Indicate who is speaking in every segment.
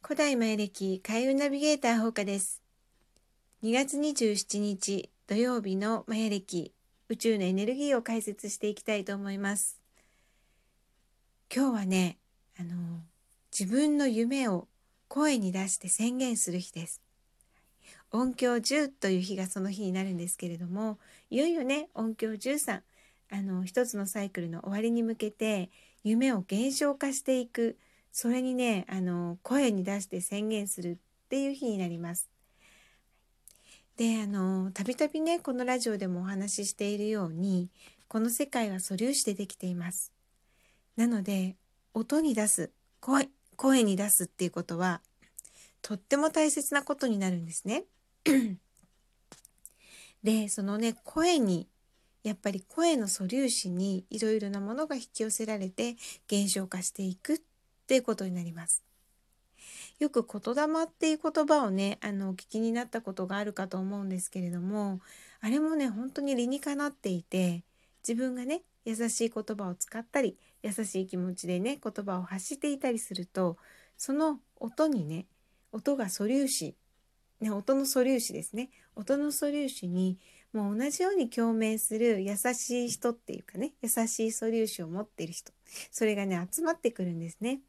Speaker 1: 古代前歴開運ナビゲーター放課です。2月27日土曜日のマヤ歴宇宙のエネルギーを解説していきたいと思います。今日はね、あの、自分の夢を声に出して宣言する日です。音響10という日がその日になるんですけれども、いよいよね、音響13、あの、一つのサイクルの終わりに向けて夢を減少化していく、それにね、あの、声に出して宣言するっていう日になります。で、あの、たびたびね、このラジオでもお話ししているように、この世界は素粒子でできています。なので、音に出す、声、声に出すっていうことは、とっても大切なことになるんですね。で、そのね、声にやっぱり声の素粒子にいろいろなものが引き寄せられて減少化していくっていうことになります。よく言霊っていう言葉をね、あの、お聞きになったことがあるかと思うんですけれども、あれもね、本当に理にかなっていて、自分がね、優しい言葉を使ったり、優しい気持ちでね、言葉を発していたりすると、その音にね、音が素粒子、ね、音の素粒子ですね。音の素粒子にもう同じように共鳴する優しい人っていうかね、優しい素粒子を持っている人。それがね、集まってくるんですね。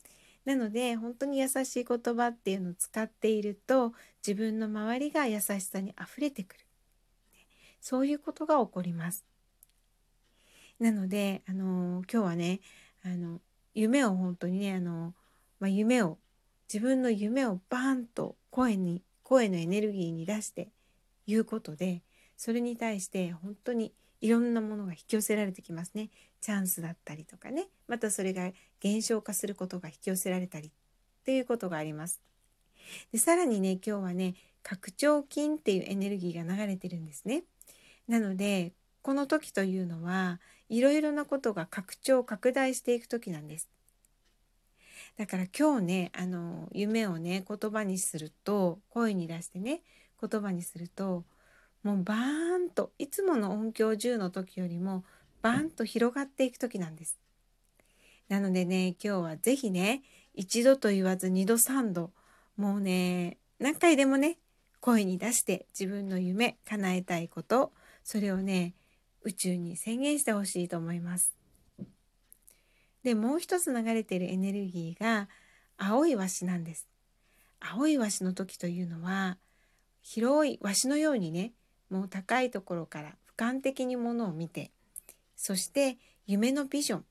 Speaker 1: なので、本当に優しい言葉っていうのを使っていると、自分の周りが優しさに溢れてくる。そういうことが起こります。なので、あの今日はね、あの、夢を本当にね、あの、まあ、夢を、自分の夢をバーンと声に、声のエネルギーに出して言うことで、それに対して本当にいろんなものが引き寄せられてきますね。チャンスだったりとかね。またそれが減少化することが引き寄せられたりっていうことがあります。でさらにね、今日はね、拡張筋っていうエネルギーが流れてるんですね。なので、この時というのは、いろいろなことが拡張、拡大していく時なんです。だから今日ね、あの、夢をね、言葉にすると、声に出してね、言葉にすると、もうバーンといつもの音響10の時よりもバーンと広がっていく時なんです。なのでね今日は是非ね一度と言わず二度三度もうね何回でもね声に出して自分の夢叶えたいことそれをね宇宙に宣言してほしいと思います。でもう一つ流れているエネルギーが青い和紙なんです。青い和紙の時というのは広い和紙のようにねもう高いところから俯瞰的にものを見てそして夢のビジョン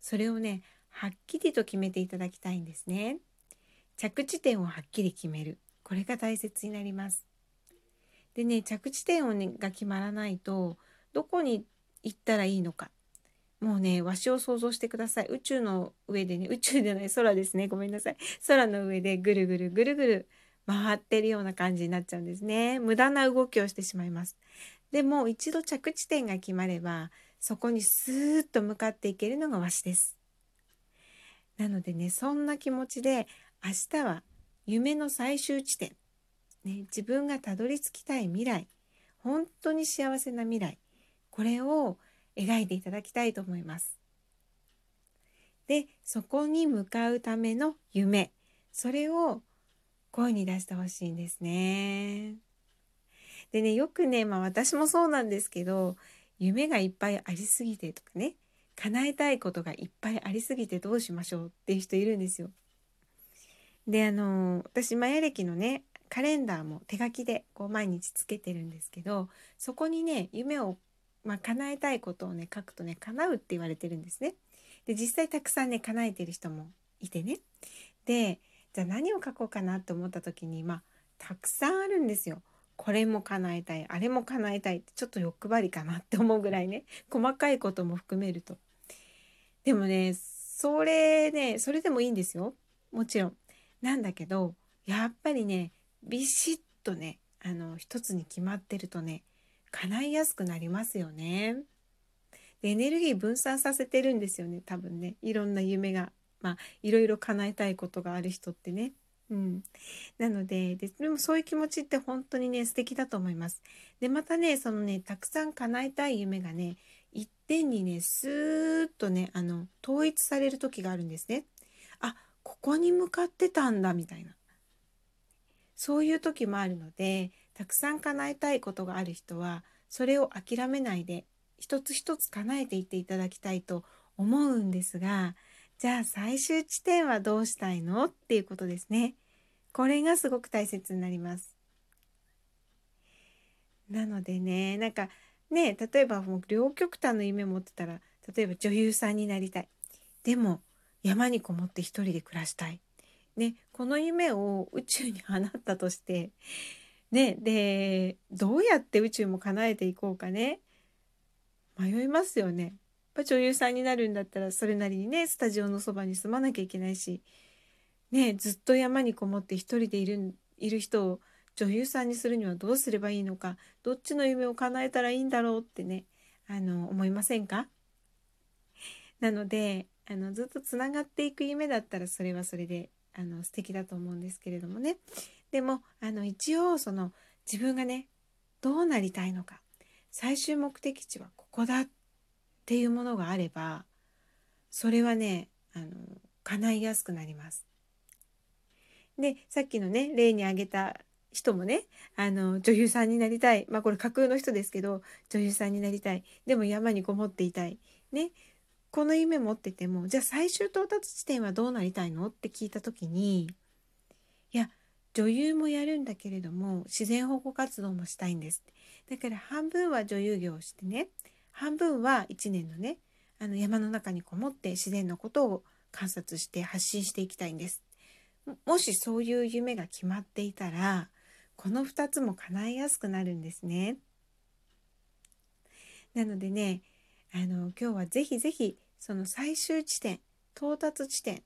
Speaker 1: それをねはっきりと決めていただきたいんですね。着地点をはっきり決める。これが大切になります。でね着地点を、ね、が決まらないとどこに行ったらいいのか。もうね、わしを想像してください。宇宙の上でね、宇宙でない空ですね。ごめんなさい。空の上でぐるぐるぐるぐる回ってるような感じになっちゃうんですね。無駄な動きをしてしまいます。でも一度着地点が決まればそこにスーッと向かっていけるのがわしです。なのでねそんな気持ちで明日は夢の最終地点、ね、自分がたどり着きたい未来本当に幸せな未来これを描いていただきたいと思います。でそこに向かうための夢それを声に出してほしいんですね。でね、よくね、まあ私もそうなんですけど、夢がいっぱいありすぎてとかね、叶えたいことがいっぱいありすぎてどうしましょうっていう人いるんですよ。で、あの、私、マヤ歴のね、カレンダーも手書きでこう毎日つけてるんですけど、そこにね、夢を、まあ、叶えたいことをね、書くとね、叶うって言われてるんですね。で、実際たくさんね、叶えてる人もいてね。で、じゃあ何を書こうかなって思った時にまあたくさんあるんですよ。これも叶えたいあれも叶えたいってちょっと欲張りかなって思うぐらいね細かいことも含めると。でもねそれねそれでもいいんですよもちろん。なんだけどやっぱりねビシッとねあの一つに決まってるとね叶いやすくなりますよね。でエネルギー分散させてるんですよね多分ねいろんな夢がまあいろいろ叶えたいことがある人ってね。うん、なのでででもそういう気持ちって本当にね素敵だと思います。でまたねそのねたくさん叶えたい夢がね一点にねスーッとねあの統一される時があるんですね。あここに向かってたんだみたいなそういう時もあるのでたくさん叶えたいことがある人はそれを諦めないで一つ一つ叶えていっていただきたいと思うんですがじゃあ最終地点はどうしたいのっていうことですね。これがすごく大切になります。なのでね、なんかね、例えばもう両極端の夢持ってたら、例えば女優さんになりたい。でも山にこもって一人で暮らしたい。ね、この夢を宇宙に放ったとして、ね、で、どうやって宇宙も叶えていこうかね。迷いますよね。やっぱ女優さんになるんだったらそれなりにねスタジオのそばに住まなきゃいけないしねずっと山にこもって一人でいるいる人を女優さんにするにはどうすればいいのかどっちの夢を叶えたらいいんだろうってねあの思いませんか？なのであのずっとつながっていく夢だったらそれはそれであの素敵だと思うんですけれどもねでもあの一応その自分がねどうなりたいのか最終目的地はここだっていうものがあればそれはねあの叶いやすくなります。でさっきのね例に挙げた人もねあの女優さんになりたい。まあこれ架空の人ですけど女優さんになりたい。でも山にこもっていたい。ね。この夢持っててもじゃあ最終到達地点はどうなりたいの？って聞いた時に女優もやるんだけれども自然保護活動もしたいんですだから半分は女優業をしてね半分は1年のねあの山の中にこもって自然のことを観察して発信していきたいんです。もしそういう夢が決まっていたらこの2つも叶えやすくなるんですね。なのでねあの今日はぜひぜひその最終地点到達地点っ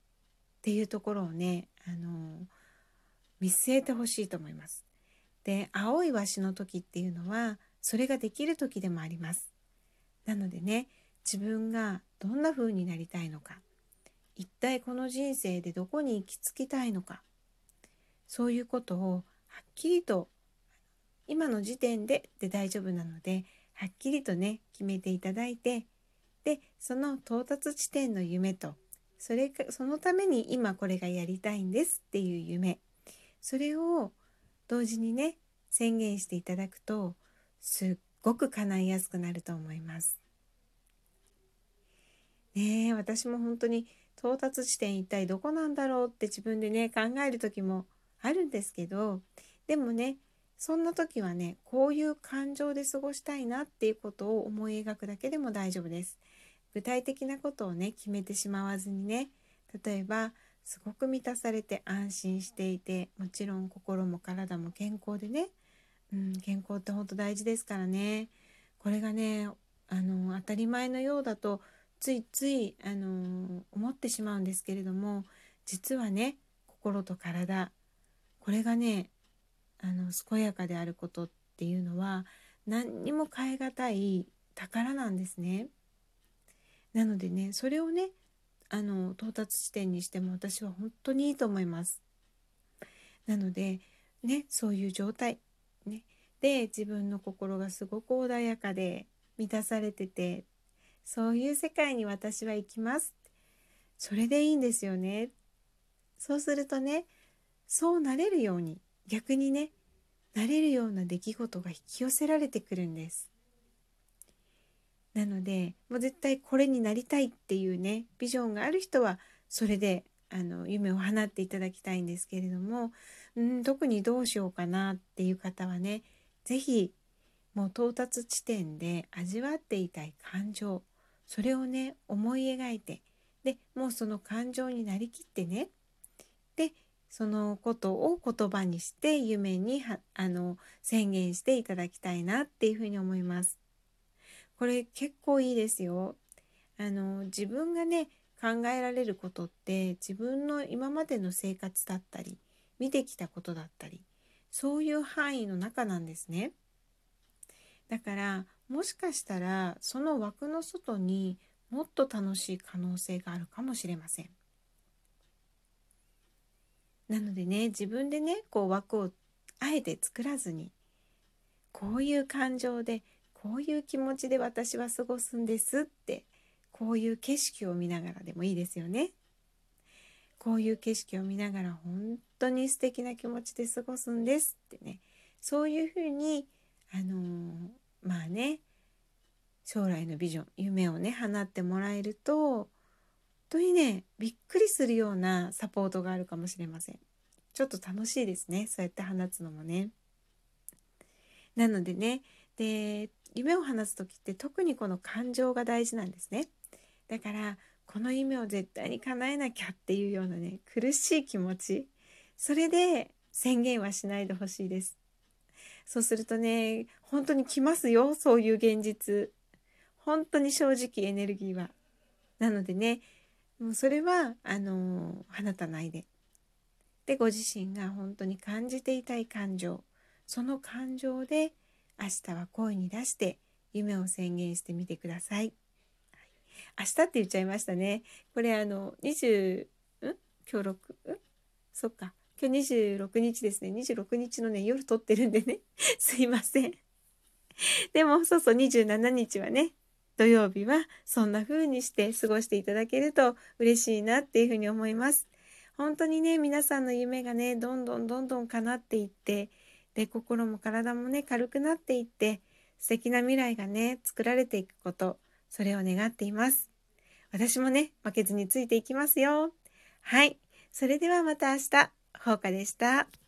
Speaker 1: ていうところをねあの見据えてほしいと思います。で青いワシの時っていうのはそれができる時でもあります。なのでね自分がどんな風になりたいのか一体この人生でどこに行き着きたいのかそういうことをはっきりと今の時点でで大丈夫なのではっきりとね決めていただいてでその到達地点の夢とそれかそのために今これがやりたいんですっていう夢それを同時にね宣言していただくとすっごく叶いやすくなると思います。ねえ私も本当に到達地点一体どこなんだろうって自分でね考える時もあるんですけどでもねそんな時はねこういう感情で過ごしたいなっていうことを思い描くだけでも大丈夫です。具体的なことをね決めてしまわずにね例えばすごく満たされて安心していてもちろん心も体も健康でねうん、健康って本当大事ですからねこれがねあの当たり前のようだとついついあの思ってしまうんですけれども実はね心と体これがねあの健やかであることっていうのは何にも代え難い宝なんですね。なのでねそれをねあの到達地点にしても私は本当にいいと思います。なのでねそういう状態。ね、で自分の心がすごく穏やかで満たされててそういう世界に私は行きます。それでいいんですよね。そうするとねそうなれるように逆にねなれるような出来事が引き寄せられてくるんです。なのでもう絶対これになりたいっていうねビジョンがある人はそれであの夢を放っていただきたいんですけれどもうん特にどうしようかなっていう方はね是非もう到達地点で味わっていたい感情それをね思い描いてでもうその感情になりきってねでそのことを言葉にして夢にはあの宣言していただきたいなっていうふうに思います。これ結構いいですよ。あの自分がね考えられることって自分の今までの生活だったり見てきたことだったりそういう範囲の中なんですね。だからもしかしたらその枠の外にもっと楽しい可能性があるかもしれません。なのでね自分でねこう枠をあえて作らずにこういう感情でこういう気持ちで私は過ごすんですってこういう景色を見ながらでもいいですよね。こういう景色を見ながら本当に素敵な気持ちで過ごすんですってね。そういうふうにあのー、まあね将来のビジョン夢をね放ってもらえると本当にねびっくりするようなサポートがあるかもしれません。ちょっと楽しいですねそうやって放つのもね。なのでねで夢を放つ時って特にこの感情が大事なんですねだからこの夢を絶対に叶えなきゃっていうようなね苦しい気持ちそれで宣言はしないでほしいですそうするとね本当に来ますよそういう現実本当に正直エネルギーは。なのでねもうそれはあの放たないで。でご自身が本当に感じていたい感情その感情で明日は声に出して夢を宣言してみてください。明日って言っちゃいましたね。これあの20ん？今日6ん？そっか今日26日ですね26日のね夜撮ってるんでね すいません。でもそうそう27日はね土曜日はそんな風にして過ごしていただけると嬉しいなっていうふうに思います。本当にね、皆さんの夢がね、どんどんどんどん叶っていって、で、心も体もね、軽くなっていって、素敵な未来がね、作られていくこと、それを願っています。私もね、負けずについていきますよ。はい。それではまた明日、ほうかでした。